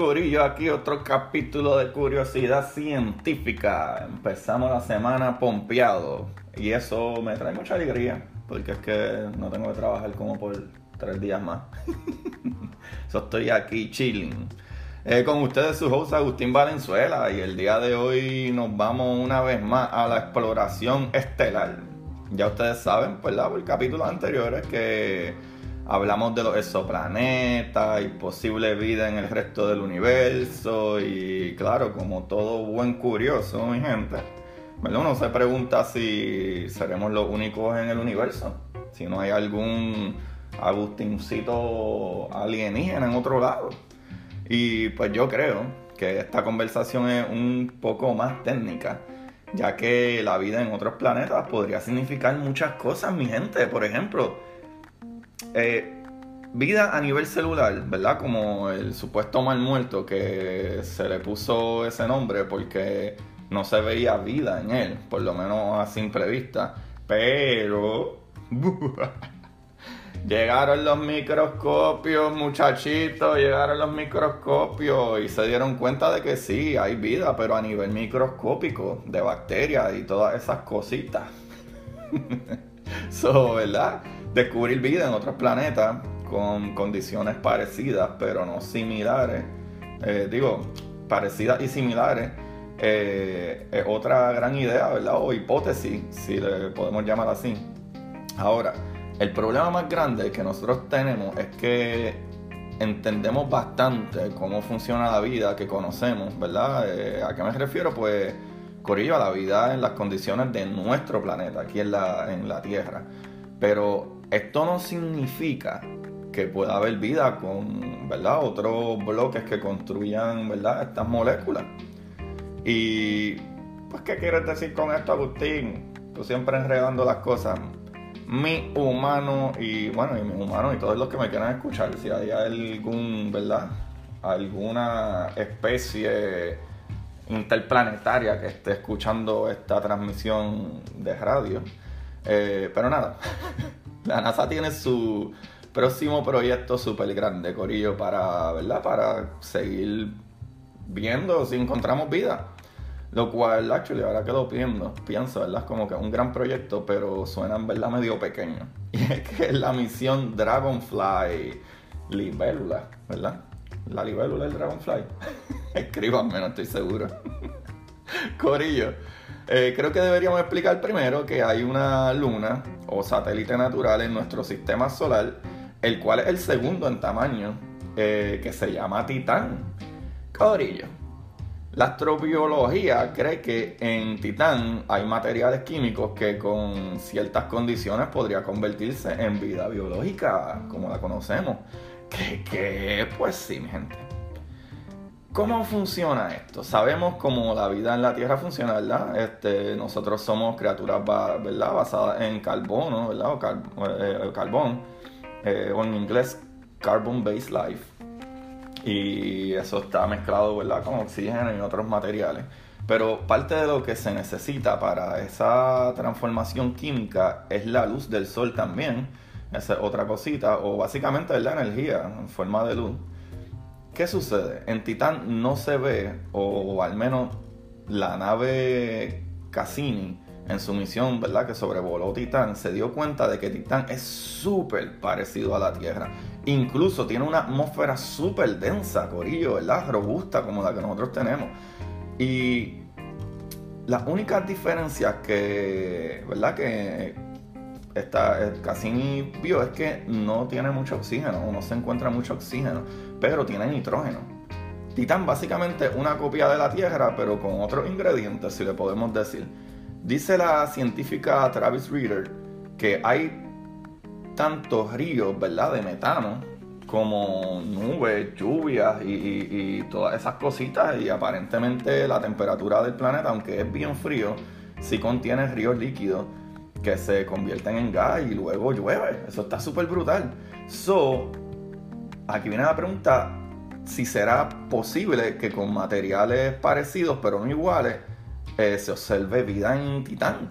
Corillo, aquí otro capítulo de Curiosidad Científica. Empezamos la semana pompeado y eso me trae mucha alegría porque es que no tengo que trabajar como por tres días más. so, estoy aquí chilling. Eh, con ustedes su host Agustín Valenzuela y el día de hoy nos vamos una vez más a la exploración estelar. Ya ustedes saben, ¿verdad? Por capítulos anteriores que hablamos de los exoplanetas y posible vida en el resto del universo y claro, como todo buen curioso, mi gente, ¿verdad? uno se pregunta si seremos los únicos en el universo, si no hay algún Agustincito alienígena en otro lado. Y pues yo creo que esta conversación es un poco más técnica, ya que la vida en otros planetas podría significar muchas cosas, mi gente. Por ejemplo, eh, vida a nivel celular, ¿verdad? Como el supuesto mal muerto que se le puso ese nombre porque no se veía vida en él, por lo menos a simple vista. Pero llegaron los microscopios, muchachitos, llegaron los microscopios y se dieron cuenta de que sí, hay vida, pero a nivel microscópico, de bacterias y todas esas cositas. so, ¿verdad? Descubrir vida en otros planetas con condiciones parecidas, pero no similares. Eh, digo, parecidas y similares. Eh, es otra gran idea, ¿verdad? O hipótesis, si le podemos llamar así. Ahora, el problema más grande que nosotros tenemos es que entendemos bastante cómo funciona la vida que conocemos, ¿verdad? Eh, ¿A qué me refiero? Pues, Corillo, a la vida en las condiciones de nuestro planeta, aquí en la, en la Tierra. Pero esto no significa que pueda haber vida con, ¿verdad? Otros bloques que construyan, ¿verdad? Estas moléculas. Y, pues, ¿qué quieres decir con esto, Agustín? Tú siempre enredando las cosas. Mi humano y, bueno, y mi humano y todos los que me quieran escuchar, si hay algún, ¿verdad? Alguna especie interplanetaria que esté escuchando esta transmisión de radio. Eh, pero nada, la NASA tiene su próximo proyecto súper grande, Corillo, para, ¿verdad? Para seguir viendo si encontramos vida. Lo cual, actually, ahora que lo pienso, pienso, ¿verdad? Como que es un gran proyecto, pero suena en verdad medio pequeño. Y es que es la misión Dragonfly Libélula, ¿verdad? La libélula del Dragonfly. Escríbanme, no estoy seguro. Corillo. Eh, creo que deberíamos explicar primero que hay una luna o satélite natural en nuestro sistema solar el cual es el segundo en tamaño, eh, que se llama Titán. Corillo. La astrobiología cree que en Titán hay materiales químicos que con ciertas condiciones podría convertirse en vida biológica, como la conocemos. Que pues sí, mi gente. ¿Cómo funciona esto? Sabemos cómo la vida en la Tierra funciona, ¿verdad? Este, nosotros somos criaturas basadas en carbono, ¿verdad? O eh, carbón eh, o en inglés Carbon Based Life. Y eso está mezclado ¿verdad? con oxígeno y otros materiales. Pero parte de lo que se necesita para esa transformación química es la luz del sol también. Esa es otra cosita, o básicamente es energía en forma de luz. ¿Qué sucede? En Titán no se ve, o al menos la nave Cassini en su misión, ¿verdad? Que sobrevoló Titán, se dio cuenta de que Titán es súper parecido a la Tierra. Incluso tiene una atmósfera súper densa, corillo, ¿verdad? Robusta como la que nosotros tenemos. Y las únicas diferencias que, ¿verdad? Que esta, Cassini vio es que no tiene mucho oxígeno, no se encuentra mucho oxígeno, pero tiene nitrógeno. Titán básicamente una copia de la Tierra, pero con otros ingredientes, si le podemos decir. Dice la científica Travis Reader que hay tantos ríos, ¿verdad?, de metano, como nubes, lluvias y, todas esas cositas. Y aparentemente la temperatura del planeta, aunque es bien frío, sí contiene ríos líquidos que se convierten en gas y luego llueve. Eso está súper brutal. So, aquí viene la pregunta si será posible que con materiales parecidos pero no iguales eh, se observe vida en Titán.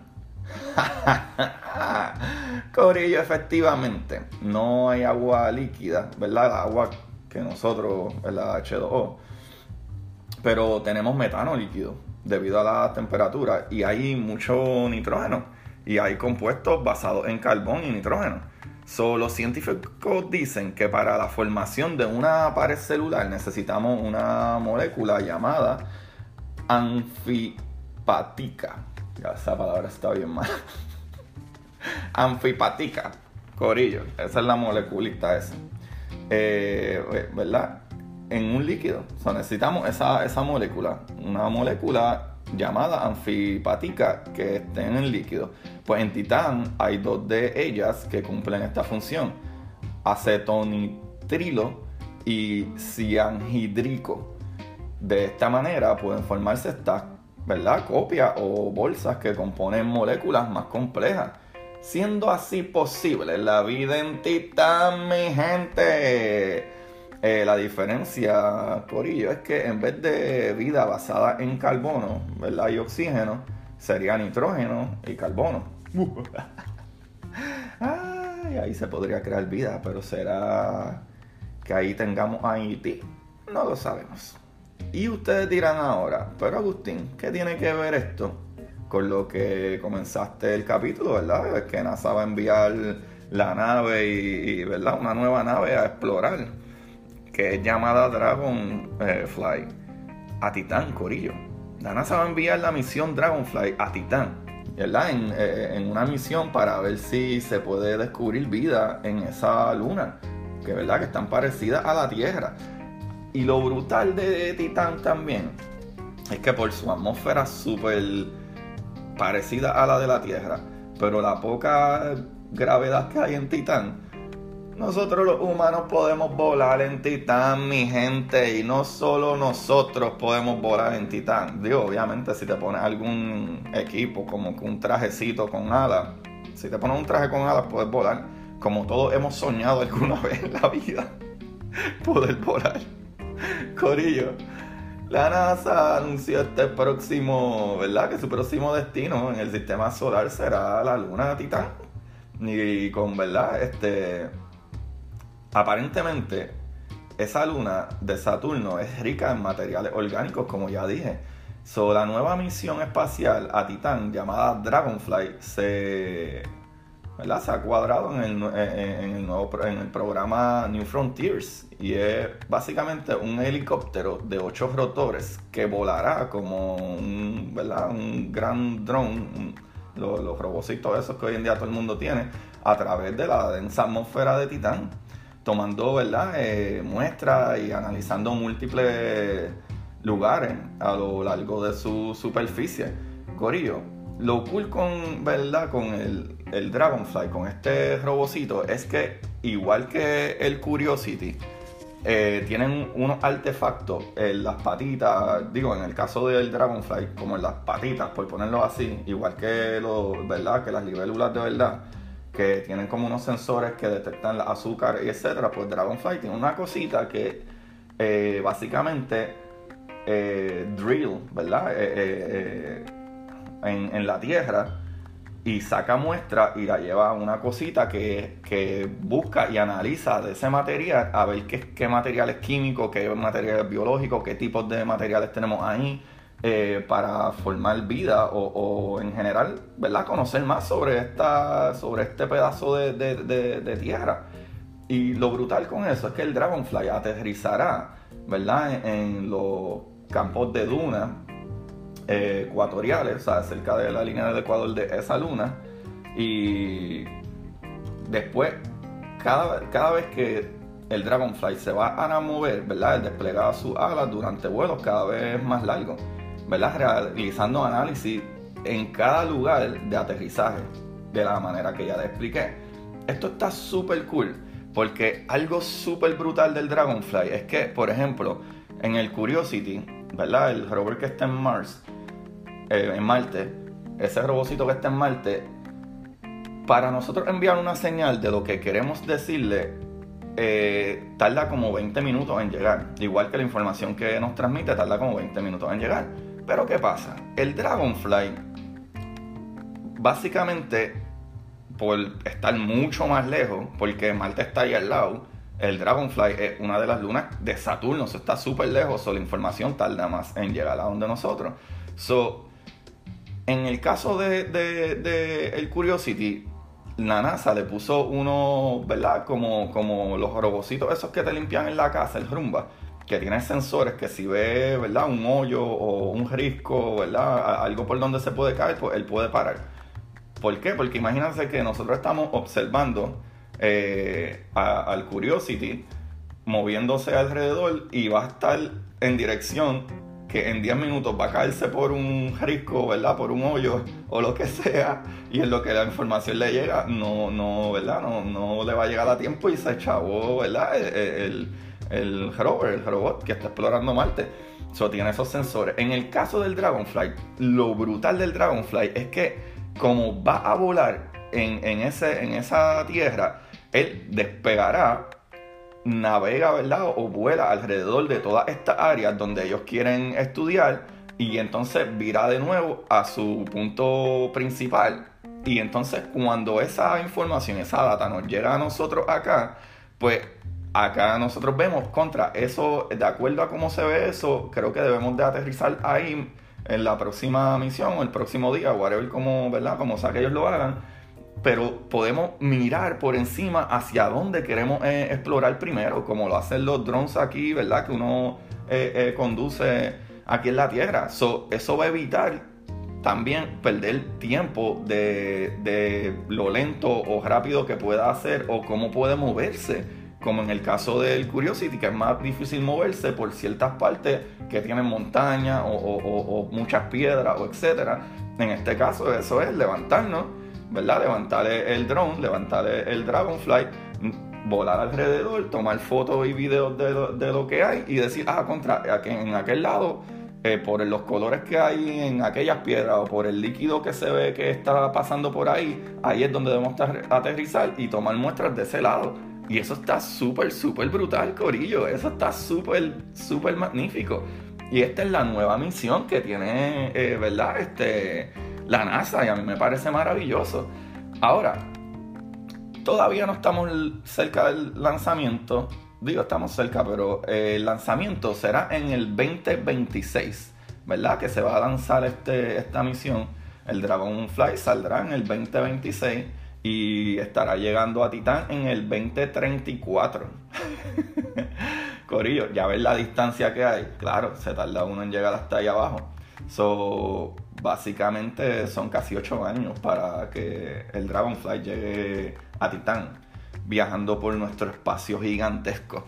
Corillo, efectivamente, no hay agua líquida, ¿verdad? El agua que nosotros, la H2O. Pero tenemos metano líquido debido a la temperatura y hay mucho nitrógeno y hay compuestos basados en carbón y nitrógeno. So, los científicos dicen que para la formación de una pared celular necesitamos una molécula llamada anfipática. Ya esa palabra está bien mal. anfipática, corillo. Esa es la moleculita esa. Eh, ¿Verdad? En un líquido. O necesitamos esa, esa molécula. Una molécula llamada anfipática que esté en líquido. Pues en Titán hay dos de ellas que cumplen esta función. Acetonitrilo y cianhidrico. De esta manera pueden formarse estas, ¿verdad? Copias o bolsas que componen moléculas más complejas. Siendo así posible la vida en Titán, mi gente. Eh, la diferencia, Corillo, es que en vez de vida basada en carbono, ¿verdad? Y oxígeno, sería nitrógeno y carbono. Ay, ahí se podría crear vida, pero será que ahí tengamos a IT. No lo sabemos. Y ustedes dirán ahora, pero Agustín, ¿qué tiene que ver esto con lo que comenzaste el capítulo, verdad? Es que NASA va a enviar la nave y, ¿verdad? Una nueva nave a explorar que es llamada Dragonfly, a Titán, Corillo. La NASA va a enviar la misión Dragonfly a Titán, ¿verdad? En, eh, en, una misión para ver si se puede descubrir vida en esa luna, que verdad que están parecidas a la Tierra. Y lo brutal de Titán también es que por su atmósfera súper parecida a la de la Tierra, pero la poca gravedad que hay en Titán, nosotros los humanos podemos volar en Titán, mi gente, y no solo nosotros podemos volar en Titán. Digo, obviamente si te pones algún equipo como un trajecito con alas, si te pones un traje con alas puedes volar, como todos hemos soñado alguna vez en la vida, poder volar. Corillo. La NASA anunció este próximo, ¿verdad? Que su próximo destino en el sistema solar será la luna Titán. Y con, ¿verdad? Este Aparentemente, esa luna de Saturno es rica en materiales orgánicos, como ya dije. So, la nueva misión espacial a Titán llamada Dragonfly se, se ha cuadrado en el, el nuevo, en el programa New Frontiers y es básicamente un helicóptero de ocho rotores que volará como un, ¿verdad? un gran drone, los, los robocitos esos que hoy en día todo el mundo tiene, a través de la densa atmósfera de Titán tomando ¿verdad? Eh, muestras y analizando múltiples lugares a lo largo de su superficie. Corillo, lo cool con, ¿verdad? con el, el Dragonfly, con este robocito, es que igual que el Curiosity, eh, tienen unos artefactos en las patitas, digo, en el caso del Dragonfly, como en las patitas, por ponerlo así, igual que, los, ¿verdad? que las libélulas de verdad que tienen como unos sensores que detectan el azúcar y etcétera, pues Dragonfly tiene una cosita que eh, básicamente eh, drill, ¿verdad? Eh, en, la tierra y saca muestra y la lleva a una cosita que, busca y analiza de ese material a ver qué, qué materiales químicos, qué materiales biológicos, qué tipos de materiales tenemos ahí eh, para formar vida o, en general, ¿verdad? Conocer más sobre, esta, sobre este pedazo de, tierra. Y lo brutal con eso es que el Dragonfly aterrizará, ¿verdad? En, los campos de duna eh, ecuatoriales, o sea, cerca de la línea del Ecuador de esa luna. Y después, cada, cada vez que el Dragonfly se va a mover, ¿verdad? El desplegaba sus alas durante vuelos cada vez más largos, ¿verdad? Realizando análisis en cada lugar de aterrizaje, de la manera que ya le expliqué. Esto está súper cool, porque algo súper brutal del Dragonfly es que, por ejemplo, en el Curiosity, ¿verdad? El rover que está en Mars, eh, en Marte, ese robocito que está en Marte, para nosotros enviar una señal de lo que queremos decirle, eh, tarda como 20 minutos en llegar. Igual que la información que nos transmite tarda como 20 minutos en llegar. Pero ¿qué pasa? El Dragonfly, básicamente, por estar mucho más lejos, porque Marte está ahí al lado, el Dragonfly es una de las lunas de Saturno, eso está súper lejos, so la información tarda más en llegar a donde nosotros. So, en el caso de, de, el Curiosity, la NASA le puso uno, ¿verdad? Como, como los robocitos esos que te limpian en la casa, el rumba, que tiene sensores que si ve, ¿verdad? Un hoyo o un risco, ¿verdad? Algo por donde se puede caer, pues él puede parar. ¿Por qué? Porque imagínense que nosotros estamos observando eh, al Curiosity moviéndose alrededor y va a estar en dirección que en 10 minutos va a caerse por un risco, ¿verdad? Por un hoyo o lo que sea, y en lo que la información le llega, no, no, ¿verdad? No, no le va a llegar a tiempo y se echavó, ¿verdad? El, rover, el robot que está explorando Marte. Eso tiene esos sensores. En el caso del Dragonfly, lo brutal del Dragonfly es que como va a volar en, en, ese, en esa tierra, él despegará, navega, ¿verdad? O vuela alrededor de todas estas áreas donde ellos quieren estudiar y entonces virá de nuevo a su punto principal. Y entonces cuando esa información, esa data nos llega a nosotros acá, pues acá nosotros vemos contra eso, de acuerdo a cómo se ve eso, creo que debemos de aterrizar ahí en la próxima misión el próximo día, whatever como, ¿verdad? Como sea que ellos lo hagan pero podemos mirar por encima hacia dónde queremos eh, explorar primero, como lo hacen los drones aquí, ¿verdad? Que uno eh, eh, conduce aquí en la Tierra. eso va a evitar también perder tiempo de, de, lo lento o rápido que pueda hacer o cómo puede moverse. Como en el caso del Curiosity, que es más difícil moverse por ciertas partes que tienen montañas o, o muchas piedras o etcétera. En este caso, eso es levantarnos ¿verdad? Levantar el drone, levantar el Dragonfly, volar alrededor, tomar fotos y videos de lo, que hay y decir, ah, contra, en aquel lado, eh, por los colores que hay en aquellas piedras o por el líquido que se ve que está pasando por ahí, ahí es donde debemos aterrizar y tomar muestras de ese lado. Y eso está súper, súper brutal, Corillo. Eso está súper, súper magnífico. Y esta es la nueva misión que tiene, eh, ¿verdad? Este, la NASA y a mí me parece maravilloso. Ahora, todavía no estamos cerca del lanzamiento. Digo, estamos cerca, pero eh, el lanzamiento será en el 2026, ¿verdad? Que se va a lanzar este, esta misión. El Dragonfly saldrá en el 2026 y estará llegando a Titán en el 2034. Corillo, ya ves la distancia que hay. Claro, se tarda uno en llegar hasta ahí abajo. So, básicamente son casi 8 años para que el Dragonfly llegue a Titán, viajando por nuestro espacio gigantesco.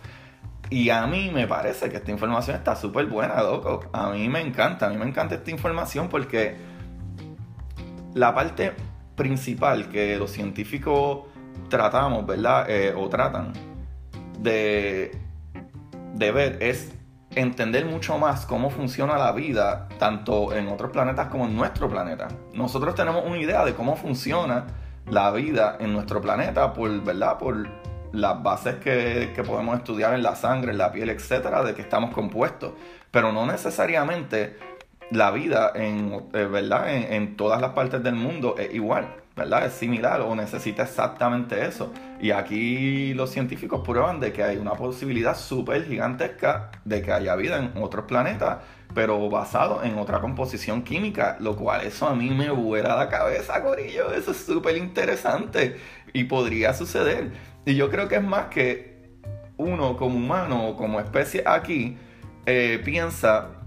Y a mí me parece que esta información está súper buena, loco. A mí me encanta, a mí me encanta esta información porque la parte principal que los científicos tratamos, ¿verdad? Eh, o tratan de, de ver es entender mucho más cómo funciona la vida, tanto en otros planetas como en nuestro planeta. Nosotros tenemos una idea de cómo funciona la vida en nuestro planeta por, ¿verdad? por las bases que, podemos estudiar en la sangre, en la piel, etcétera, de que estamos compuestos. Pero no necesariamente la vida en, eh, ¿verdad? en todas las partes del mundo es igual. ¿verdad? Es similar o necesita exactamente eso. Y aquí los científicos prueban de que hay una posibilidad súper gigantesca de que haya vida en otros planetas, pero basado en otra composición química, lo cual eso a mí me vuela la cabeza, Corillo. Eso es súper interesante y podría suceder. Y yo creo que es más que uno como humano o como especie aquí eh, piensa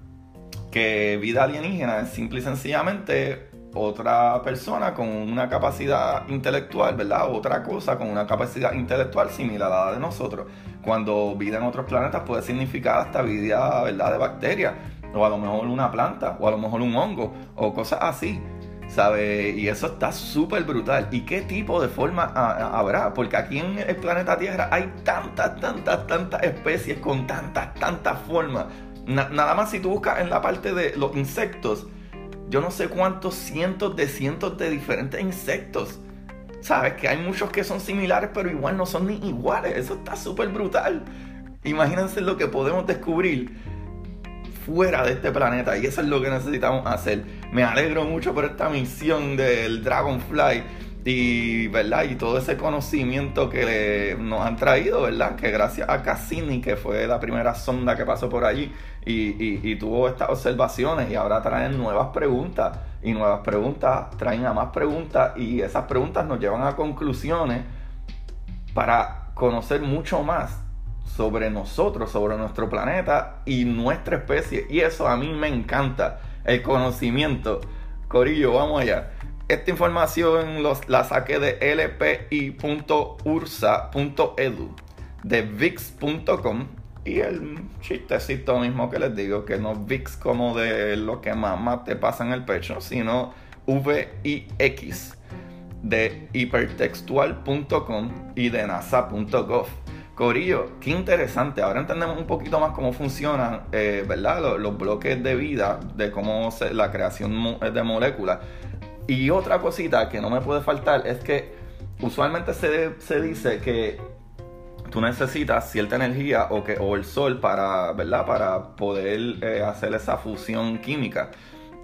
que vida alienígena es simple y sencillamente otra persona con una capacidad intelectual, ¿verdad? Otra cosa con una capacidad intelectual similar a la de nosotros. Cuando vida en otros planetas puede significar hasta vida, ¿verdad? De bacterias, o a lo mejor una planta, o a lo mejor un hongo, o cosas así. ¿Sabe? Y eso está súper brutal. ¿Y qué tipo de forma habrá? Porque aquí en el planeta Tierra hay tantas, tantas, tantas especies con tantas, tantas formas. Nada más si tú buscas en la parte de los insectos, yo no sé cuántos cientos de cientos de diferentes insectos. Sabes que hay muchos que son similares, pero igual no son ni iguales. Eso está súper brutal. Imagínense lo que podemos descubrir fuera de este planeta. Y eso es lo que necesitamos hacer. Me alegro mucho por esta misión del Dragonfly y, ¿verdad? y todo ese conocimiento que nos han traído, ¿verdad? Que gracias a Cassini, que fue la primera sonda que pasó por allí y, y, tuvo estas observaciones y ahora traen nuevas preguntas y nuevas preguntas traen a más preguntas y esas preguntas nos llevan a conclusiones para conocer mucho más sobre nosotros, sobre nuestro planeta y nuestra especie. Y eso a mí me encanta, el conocimiento. Corillo, vamos allá. Esta información la saqué de lpi.ursa.edu, de vix.com y el chistecito mismo que les digo, que no VIX como de lo que más te pasa en el pecho, sino VIX de hipertextual.com y de nasa.gov. Corillo, qué interesante. Ahora entendemos un poquito más cómo funcionan, eh, ¿verdad? Los, bloques de vida, de cómo se, la creación de moléculas. Y otra cosita que no me puede faltar es que usualmente se, se dice que tú necesitas cierta energía o, que, o el sol para, ¿verdad? para poder eh, hacer esa fusión química.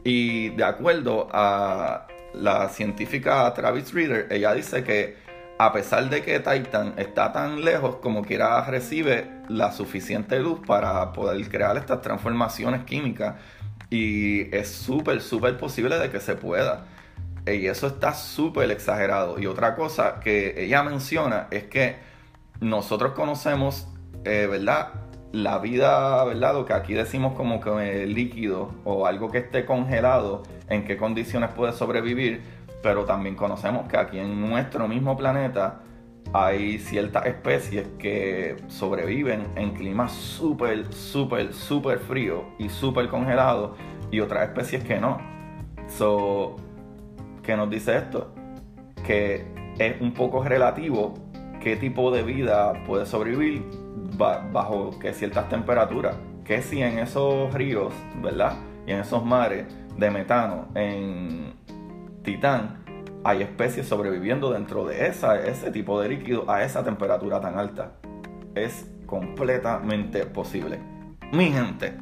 Y de acuerdo a la científica Travis Reader, ella dice que a pesar de que Titan está tan lejos, como quiera recibe la suficiente luz para poder crear estas transformaciones químicas. Y es súper, súper posible de que se pueda. Y eso está súper exagerado. Y otra cosa que ella menciona es que nosotros conocemos, eh, ¿verdad? La vida, ¿verdad? Lo que aquí decimos como que líquido o algo que esté congelado, en qué condiciones puede sobrevivir, pero también conocemos que aquí en nuestro mismo planeta hay ciertas especies que sobreviven en climas súper, súper, súper frío y súper congelados y otras especies que no. So, ¿Qué nos dice esto? Que es un poco relativo qué tipo de vida puede sobrevivir bajo que ciertas temperaturas. Que si en esos ríos, ¿verdad? Y en esos mares de metano, en Titán, hay especies sobreviviendo dentro de esa, ese tipo de líquido a esa temperatura tan alta. Es completamente posible. Mi gente,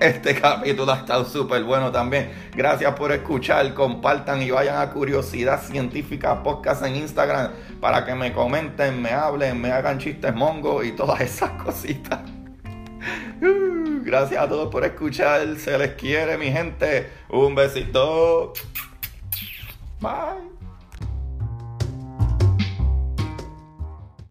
este capítulo ha estado súper bueno también. Gracias por escuchar. Compartan y vayan a Curiosidad Científica Podcast en Instagram para que me comenten, me hablen, me hagan chistes mongo y todas esas cositas. Uh, gracias a todos por escuchar. Se les quiere, mi gente. Un besito. Bye.